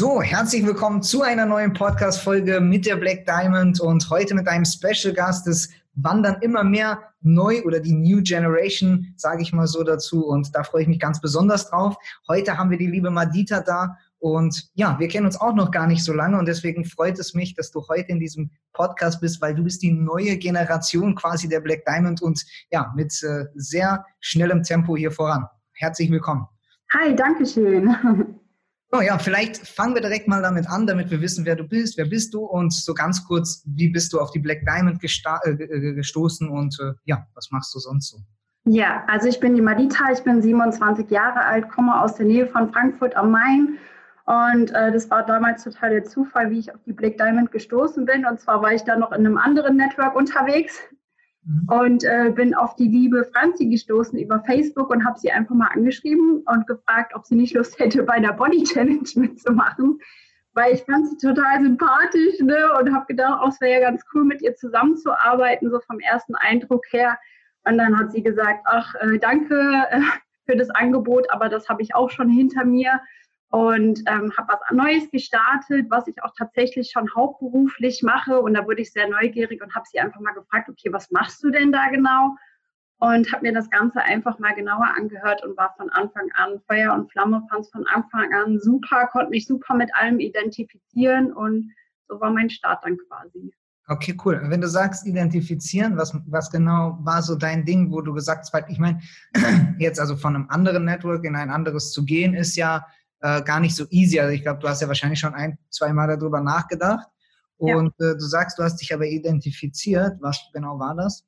So, herzlich willkommen zu einer neuen Podcast-Folge mit der Black Diamond und heute mit einem Special Gast. Es wandern immer mehr neu oder die New Generation, sage ich mal so dazu. Und da freue ich mich ganz besonders drauf. Heute haben wir die liebe Madita da. Und ja, wir kennen uns auch noch gar nicht so lange und deswegen freut es mich, dass du heute in diesem Podcast bist, weil du bist die neue Generation quasi der Black Diamond und ja, mit äh, sehr schnellem Tempo hier voran. Herzlich willkommen. Hi, danke schön. So, ja, vielleicht fangen wir direkt mal damit an, damit wir wissen, wer du bist, wer bist du und so ganz kurz, wie bist du auf die Black Diamond äh, äh, gestoßen und äh, ja, was machst du sonst so? Ja, also ich bin die Madita, ich bin 27 Jahre alt, komme aus der Nähe von Frankfurt am Main und äh, das war damals total der Zufall, wie ich auf die Black Diamond gestoßen bin und zwar war ich da noch in einem anderen Network unterwegs. Und äh, bin auf die liebe Franzi gestoßen über Facebook und habe sie einfach mal angeschrieben und gefragt, ob sie nicht Lust hätte, bei der Body Challenge mitzumachen. Weil ich fand sie total sympathisch ne? und habe gedacht, oh, es wäre ja ganz cool, mit ihr zusammenzuarbeiten, so vom ersten Eindruck her. Und dann hat sie gesagt, ach, äh, danke äh, für das Angebot, aber das habe ich auch schon hinter mir und ähm, habe was Neues gestartet, was ich auch tatsächlich schon hauptberuflich mache. Und da wurde ich sehr neugierig und habe sie einfach mal gefragt, okay, was machst du denn da genau? Und habe mir das Ganze einfach mal genauer angehört und war von Anfang an Feuer und Flamme, fand es von Anfang an super, konnte mich super mit allem identifizieren und so war mein Start dann quasi. Okay, cool. Wenn du sagst identifizieren, was, was genau war so dein Ding, wo du gesagt hast, ich meine, jetzt also von einem anderen Network in ein anderes zu gehen, ist ja äh, gar nicht so easy. Also ich glaube, du hast ja wahrscheinlich schon ein, zwei Mal darüber nachgedacht. Und ja. äh, du sagst, du hast dich aber identifiziert. Was genau war das?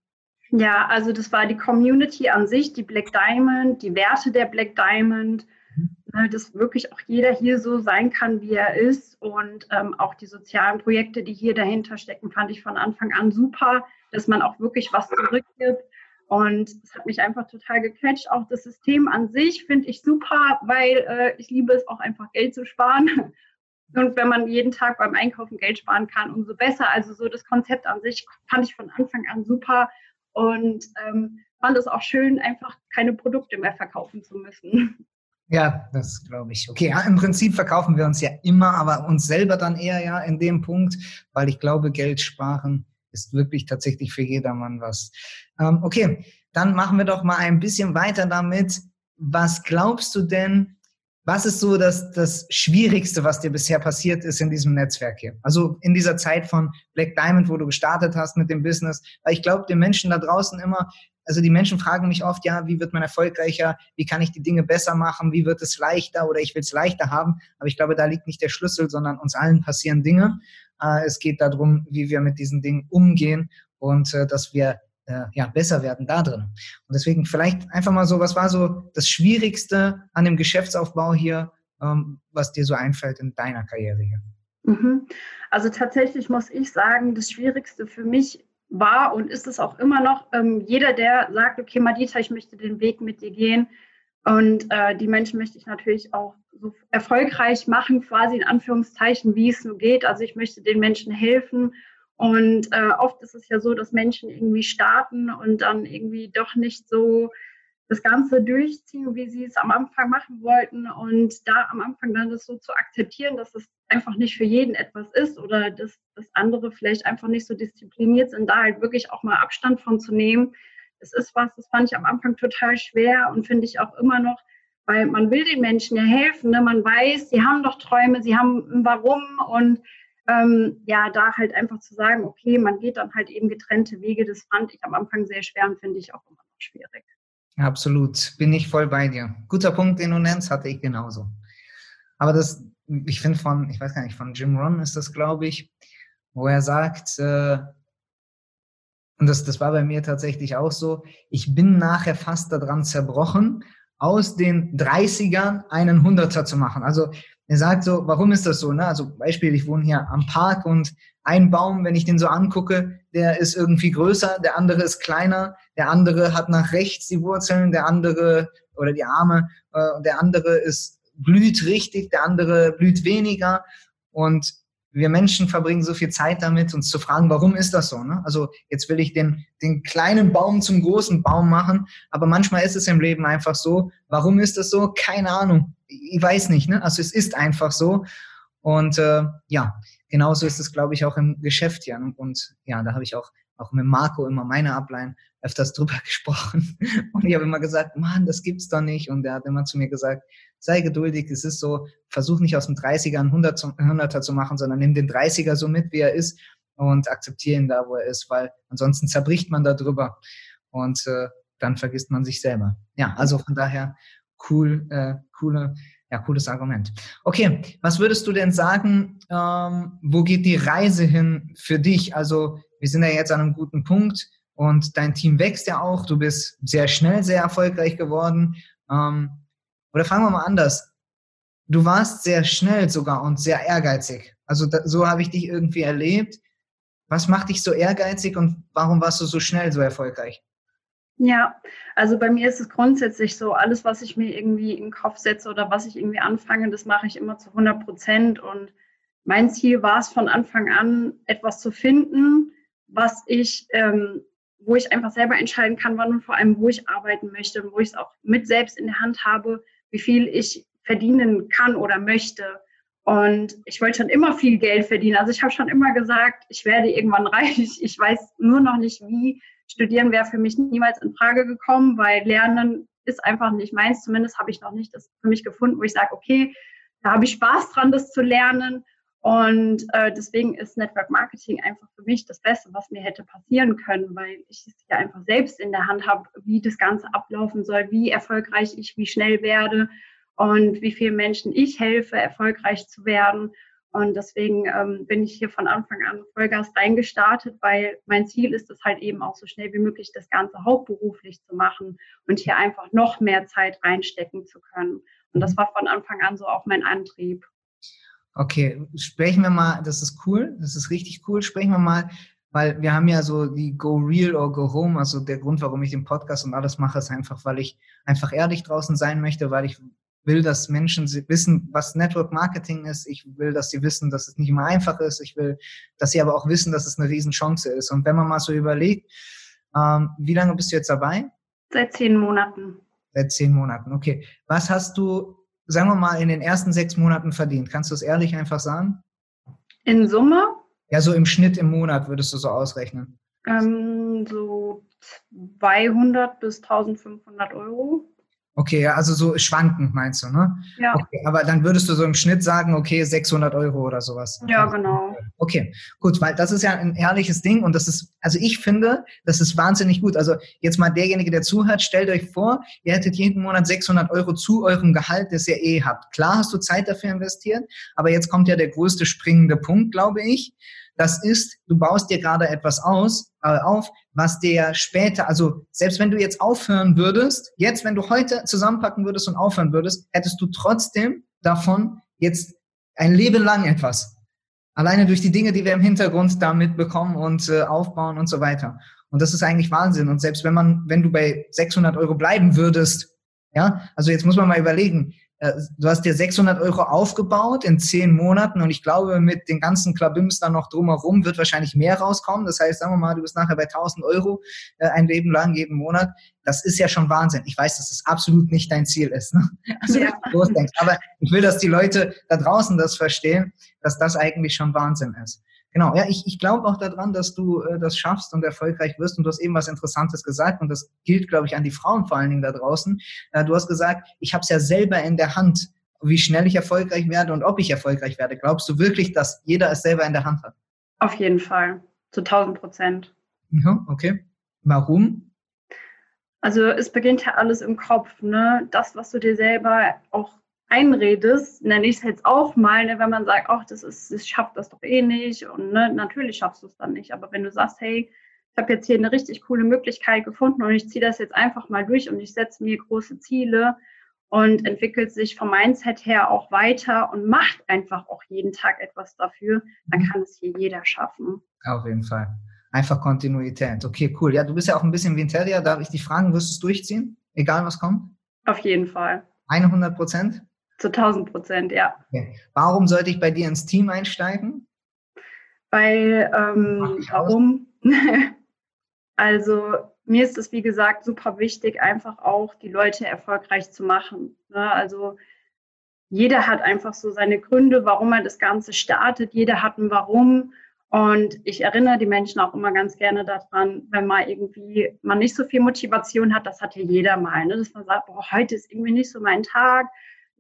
Ja, also das war die Community an sich, die Black Diamond, die Werte der Black Diamond, mhm. Ne, dass wirklich auch jeder hier so sein kann, wie er ist. Und ähm, auch die sozialen Projekte, die hier dahinter stecken, fand ich von Anfang an super, dass man auch wirklich was zurückgibt. Und es hat mich einfach total gecatcht. Auch das System an sich finde ich super, weil äh, ich liebe es auch einfach Geld zu sparen. Und wenn man jeden Tag beim Einkaufen Geld sparen kann, umso besser. Also so das Konzept an sich fand ich von Anfang an super und ähm, fand es auch schön, einfach keine Produkte mehr verkaufen zu müssen. Ja, das glaube ich. Okay, ja, im Prinzip verkaufen wir uns ja immer, aber uns selber dann eher ja in dem Punkt, weil ich glaube, Geld sparen ist wirklich tatsächlich für jedermann was. Ähm, okay, dann machen wir doch mal ein bisschen weiter damit. Was glaubst du denn, was ist so das, das Schwierigste, was dir bisher passiert ist in diesem Netzwerk hier? Also in dieser Zeit von Black Diamond, wo du gestartet hast mit dem Business. Weil ich glaube, den Menschen da draußen immer, also die Menschen fragen mich oft, ja, wie wird man erfolgreicher? Wie kann ich die Dinge besser machen? Wie wird es leichter oder ich will es leichter haben? Aber ich glaube, da liegt nicht der Schlüssel, sondern uns allen passieren Dinge. Äh, es geht darum, wie wir mit diesen Dingen umgehen und äh, dass wir äh, ja, besser werden da drin. Und deswegen vielleicht einfach mal so, was war so das Schwierigste an dem Geschäftsaufbau hier, ähm, was dir so einfällt in deiner Karriere hier? Mhm. Also tatsächlich muss ich sagen, das Schwierigste für mich war und ist es auch immer noch, ähm, jeder, der sagt, okay, Madita, ich möchte den Weg mit dir gehen, und äh, die Menschen möchte ich natürlich auch so erfolgreich machen, quasi in Anführungszeichen, wie es nur geht. Also ich möchte den Menschen helfen. Und äh, oft ist es ja so, dass Menschen irgendwie starten und dann irgendwie doch nicht so das Ganze durchziehen, wie sie es am Anfang machen wollten. Und da am Anfang dann das so zu akzeptieren, dass es einfach nicht für jeden etwas ist oder dass das andere vielleicht einfach nicht so diszipliniert sind, da halt wirklich auch mal Abstand von zu nehmen es ist was, das fand ich am Anfang total schwer und finde ich auch immer noch, weil man will den Menschen ja helfen. Ne? Man weiß, sie haben doch Träume, sie haben ein Warum und ähm, ja, da halt einfach zu sagen, okay, man geht dann halt eben getrennte Wege, das fand ich am Anfang sehr schwer und finde ich auch immer noch schwierig. Absolut, bin ich voll bei dir. Guter Punkt, den du nennst, hatte ich genauso. Aber das, ich finde von, ich weiß gar nicht, von Jim Ron ist das, glaube ich, wo er sagt, äh, und das, das war bei mir tatsächlich auch so. Ich bin nachher fast daran zerbrochen, aus den 30ern einen Hunderter zu machen. Also er sagt so, warum ist das so? Ne? Also Beispiel, ich wohne hier am Park und ein Baum, wenn ich den so angucke, der ist irgendwie größer, der andere ist kleiner, der andere hat nach rechts die Wurzeln, der andere oder die Arme, äh, der andere ist blüht richtig, der andere blüht weniger und wir Menschen verbringen so viel Zeit damit, uns zu fragen, warum ist das so? Ne? Also jetzt will ich den, den kleinen Baum zum großen Baum machen, aber manchmal ist es im Leben einfach so. Warum ist das so? Keine Ahnung. Ich weiß nicht. Ne? Also es ist einfach so. Und äh, ja, genauso ist es, glaube ich, auch im Geschäft ja. Und ja, da habe ich auch, auch mit Marco immer meine Ablein öfters drüber gesprochen. Und ich habe immer gesagt, Mann, das gibt's doch nicht. Und er hat immer zu mir gesagt, sei geduldig, es ist so, versuch nicht aus dem 30er ein 100er zu machen, sondern nimm den 30er so mit, wie er ist und akzeptiere ihn da, wo er ist, weil ansonsten zerbricht man da drüber und äh, dann vergisst man sich selber. Ja, also von daher cool, äh, coole, ja, cooles Argument. Okay, was würdest du denn sagen, ähm, wo geht die Reise hin für dich? Also wir sind ja jetzt an einem guten Punkt und dein Team wächst ja auch. Du bist sehr schnell sehr erfolgreich geworden. Ähm, oder fangen wir mal anders. Du warst sehr schnell sogar und sehr ehrgeizig. Also da, so habe ich dich irgendwie erlebt. Was macht dich so ehrgeizig und warum warst du so schnell so erfolgreich? Ja, also bei mir ist es grundsätzlich so, alles, was ich mir irgendwie in den Kopf setze oder was ich irgendwie anfange, das mache ich immer zu 100 Prozent. Und mein Ziel war es von Anfang an, etwas zu finden, was ich, ähm, wo ich einfach selber entscheiden kann, wann und vor allem, wo ich arbeiten möchte, wo ich es auch mit selbst in der Hand habe, wie viel ich verdienen kann oder möchte. Und ich wollte schon immer viel Geld verdienen. Also ich habe schon immer gesagt, ich werde irgendwann reich. Ich weiß nur noch nicht wie. Studieren wäre für mich niemals in Frage gekommen, weil Lernen ist einfach nicht meins. Zumindest habe ich noch nicht das für mich gefunden, wo ich sage, okay, da habe ich Spaß dran, das zu lernen. Und äh, deswegen ist Network Marketing einfach für mich das Beste, was mir hätte passieren können, weil ich es ja einfach selbst in der Hand habe, wie das Ganze ablaufen soll, wie erfolgreich ich wie schnell werde und wie vielen Menschen ich helfe, erfolgreich zu werden. Und deswegen ähm, bin ich hier von Anfang an Vollgas reingestartet, weil mein Ziel ist es halt eben auch so schnell wie möglich das Ganze hauptberuflich zu machen und hier einfach noch mehr Zeit reinstecken zu können. Und das mhm. war von Anfang an so auch mein Antrieb. Okay, sprechen wir mal, das ist cool, das ist richtig cool, sprechen wir mal, weil wir haben ja so die Go Real or Go Home, also der Grund, warum ich den Podcast und alles mache, ist einfach, weil ich einfach ehrlich draußen sein möchte, weil ich will, dass Menschen wissen, was Network Marketing ist. Ich will, dass sie wissen, dass es nicht immer einfach ist. Ich will, dass sie aber auch wissen, dass es eine Riesenchance ist. Und wenn man mal so überlegt, ähm, wie lange bist du jetzt dabei? Seit zehn Monaten. Seit zehn Monaten, okay. Was hast du sagen wir mal, in den ersten sechs Monaten verdient? Kannst du es ehrlich einfach sagen? In Summe? Ja, so im Schnitt im Monat würdest du so ausrechnen. Ähm, so 200 bis 1500 Euro. Okay, also so schwankend meinst du, ne? Ja. Okay, aber dann würdest du so im Schnitt sagen, okay, 600 Euro oder sowas. Ja, genau. Okay, gut, weil das ist ja ein ehrliches Ding und das ist, also ich finde, das ist wahnsinnig gut. Also jetzt mal derjenige, der zuhört, stellt euch vor, ihr hättet jeden Monat 600 Euro zu eurem Gehalt, das ihr eh habt. Klar hast du Zeit dafür investiert, aber jetzt kommt ja der größte springende Punkt, glaube ich. Das ist, du baust dir gerade etwas aus, äh, auf, was dir später, also selbst wenn du jetzt aufhören würdest, jetzt, wenn du heute zusammenpacken würdest und aufhören würdest, hättest du trotzdem davon jetzt ein Leben lang etwas. Alleine durch die Dinge, die wir im Hintergrund da mitbekommen und äh, aufbauen und so weiter. Und das ist eigentlich Wahnsinn. Und selbst wenn man, wenn du bei 600 Euro bleiben würdest, ja, also jetzt muss man mal überlegen, du hast dir 600 Euro aufgebaut in zehn Monaten und ich glaube, mit den ganzen Klabims dann noch drumherum wird wahrscheinlich mehr rauskommen. Das heißt, sagen wir mal, du bist nachher bei 1000 Euro äh, ein Leben lang jeden Monat. Das ist ja schon Wahnsinn. Ich weiß, dass das absolut nicht dein Ziel ist. Ne? Also, ja. Aber ich will, dass die Leute da draußen das verstehen, dass das eigentlich schon Wahnsinn ist. Genau, ja, ich, ich glaube auch daran, dass du äh, das schaffst und erfolgreich wirst. Und du hast eben was Interessantes gesagt und das gilt, glaube ich, an die Frauen vor allen Dingen da draußen. Äh, du hast gesagt, ich habe es ja selber in der Hand, wie schnell ich erfolgreich werde und ob ich erfolgreich werde. Glaubst du wirklich, dass jeder es selber in der Hand hat? Auf jeden Fall, zu 1000 Prozent. Ja, okay. Warum? Also es beginnt ja alles im Kopf, ne? Das, was du dir selber auch einredest, nenne ich es jetzt auch mal, ne, wenn man sagt, ach, das ist, ich schafft das doch eh nicht und ne, natürlich schaffst du es dann nicht. Aber wenn du sagst, hey, ich habe jetzt hier eine richtig coole Möglichkeit gefunden und ich ziehe das jetzt einfach mal durch und ich setze mir große Ziele, und entwickelt sich vom Mindset her auch weiter und macht einfach auch jeden Tag etwas dafür, dann mhm. kann es hier jeder schaffen. Auf jeden Fall. Einfach Kontinuität. Okay, cool. Ja, du bist ja auch ein bisschen wie ein Terrier. Darf ich dich fragen, wirst du es durchziehen? Egal was kommt? Auf jeden Fall. 100 Prozent? Zu 1000 Prozent, ja. Okay. Warum sollte ich bei dir ins Team einsteigen? Weil, ähm, warum? also, mir ist es, wie gesagt, super wichtig, einfach auch die Leute erfolgreich zu machen. Ne? Also, jeder hat einfach so seine Gründe, warum er das Ganze startet. Jeder hat ein Warum. Und ich erinnere die Menschen auch immer ganz gerne daran, wenn mal irgendwie man nicht so viel Motivation hat, das hat ja jeder mal, ne? dass man sagt, boah, heute ist irgendwie nicht so mein Tag,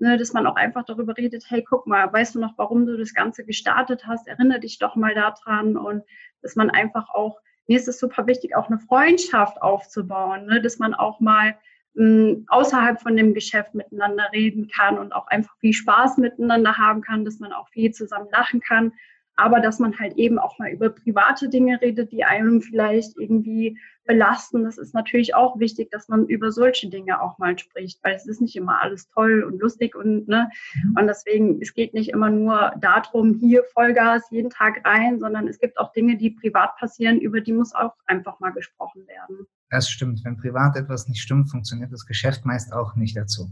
ne? dass man auch einfach darüber redet, hey, guck mal, weißt du noch, warum du das Ganze gestartet hast? Erinnere dich doch mal daran und dass man einfach auch, mir ist es super wichtig, auch eine Freundschaft aufzubauen, ne? dass man auch mal mh, hm, außerhalb von dem Geschäft miteinander reden kann und auch einfach viel Spaß miteinander haben kann, dass man auch viel zusammen lachen kann aber dass man halt eben auch mal über private Dinge redet, die einem vielleicht irgendwie belasten. Das ist natürlich auch wichtig, dass man über solche Dinge auch mal spricht, weil es ist nicht immer alles toll und lustig und ne mhm. und deswegen es geht nicht immer nur darum, hier Vollgas jeden Tag rein, sondern es gibt auch Dinge, die privat passieren, über die muss auch einfach mal gesprochen werden. Das stimmt. Wenn privat etwas nicht stimmt, funktioniert das Geschäft meist auch nicht dazu.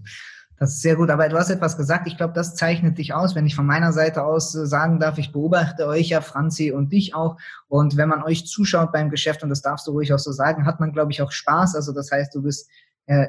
Das ist sehr gut. Aber du hast etwas gesagt. Ich glaube, das zeichnet dich aus. Wenn ich von meiner Seite aus äh, sagen darf, ich beobachte euch ja, Franzi und dich auch. Und wenn man euch zuschaut beim Geschäft, und das darfst du ruhig auch so sagen, hat man, glaube ich, auch Spaß. Also das heißt, du bist äh,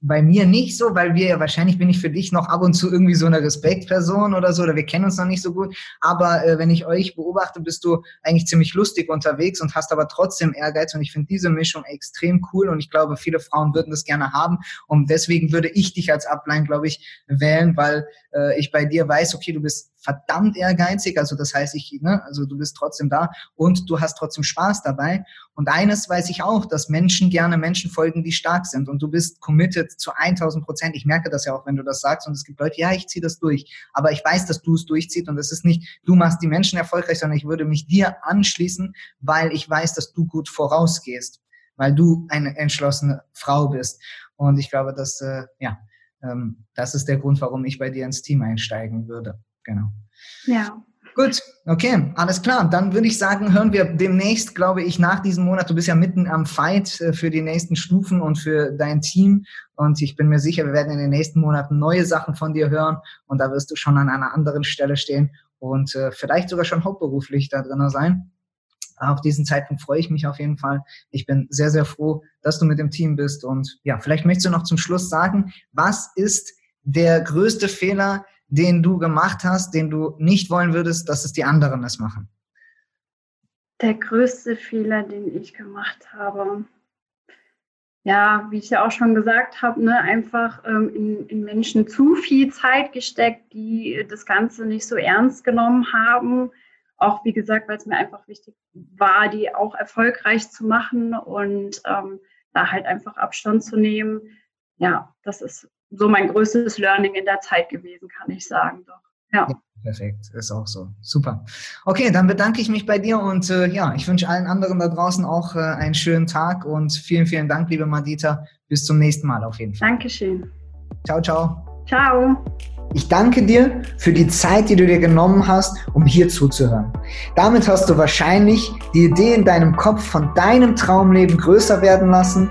bei mir nicht so, weil wir ja wahrscheinlich bin ich für dich noch ab und zu irgendwie so eine Respektperson oder so, oder wir kennen uns noch nicht so gut. Aber äh, wenn ich euch beobachte, bist du eigentlich ziemlich lustig unterwegs und hast aber trotzdem Ehrgeiz. Und ich finde diese Mischung extrem cool und ich glaube, viele Frauen würden das gerne haben. Und deswegen würde ich dich als Upline, glaube ich, wählen, weil äh, ich bei dir weiß, okay, du bist verdammt ehrgeizig, also das heißt, ich, ne, also du bist trotzdem da und du hast trotzdem Spaß dabei. Und eines weiß ich auch, dass Menschen gerne Menschen folgen, die stark sind und du bist committed zu 1000 Prozent. Ich merke das ja auch, wenn du das sagst und es gibt Leute, ja, ich ziehe das durch, aber ich weiß, dass du es durchziehst und es ist nicht, du machst die Menschen erfolgreich, sondern ich würde mich dir anschließen, weil ich weiß, dass du gut vorausgehst, weil du eine entschlossene Frau bist. Und ich glaube, dass, äh, ja, ähm, das ist der Grund, warum ich bei dir ins Team einsteigen würde. Genau. Ja. Gut, okay, alles klar. Dann würde ich sagen, hören wir demnächst, glaube ich, nach diesem Monat. Du bist ja mitten am Fight äh, für die nächsten Stufen und für dein Team. Und ich bin mir sicher, wir werden in den nächsten Monaten neue Sachen von dir hören. Und da wirst du schon an einer anderen Stelle stehen und äh, vielleicht sogar schon hauptberuflich da drin sein. Auf diesen Zeitpunkt freue ich mich auf jeden Fall. Ich bin sehr, sehr froh, dass du mit dem Team bist. Und ja, vielleicht möchtest du noch zum Schluss sagen, was ist der größte Fehler, den du gemacht hast, den du nicht wollen würdest, dass es die anderen es machen? Der größte Fehler, den ich gemacht habe, ja, wie ich ja auch schon gesagt habe, ne, einfach ähm, in, in, Menschen zu viel Zeit gesteckt, die das Ganze nicht so ernst genommen haben. Auch wie gesagt, weil es mir einfach wichtig war, die auch erfolgreich zu machen und ähm, da halt einfach Abstand zu nehmen. Ja, das ist so mein größtes Learning in der Zeit gewesen, kann ich sagen. Doch. Ja. ja. Perfekt, ist auch so. Super. Okay, dann bedanke ich mich bei dir und äh, ja, ich wünsche allen anderen da draußen auch äh, einen schönen Tag und vielen, vielen Dank, liebe Madita. Bis zum nächsten Mal auf jeden Fall. Dankeschön. Ciao, ciao. Ciao. Ich danke dir für die Zeit, die du dir genommen hast, um hier zuzuhören. Damit hast du wahrscheinlich die Idee in deinem Kopf von deinem Traumleben größer werden lassen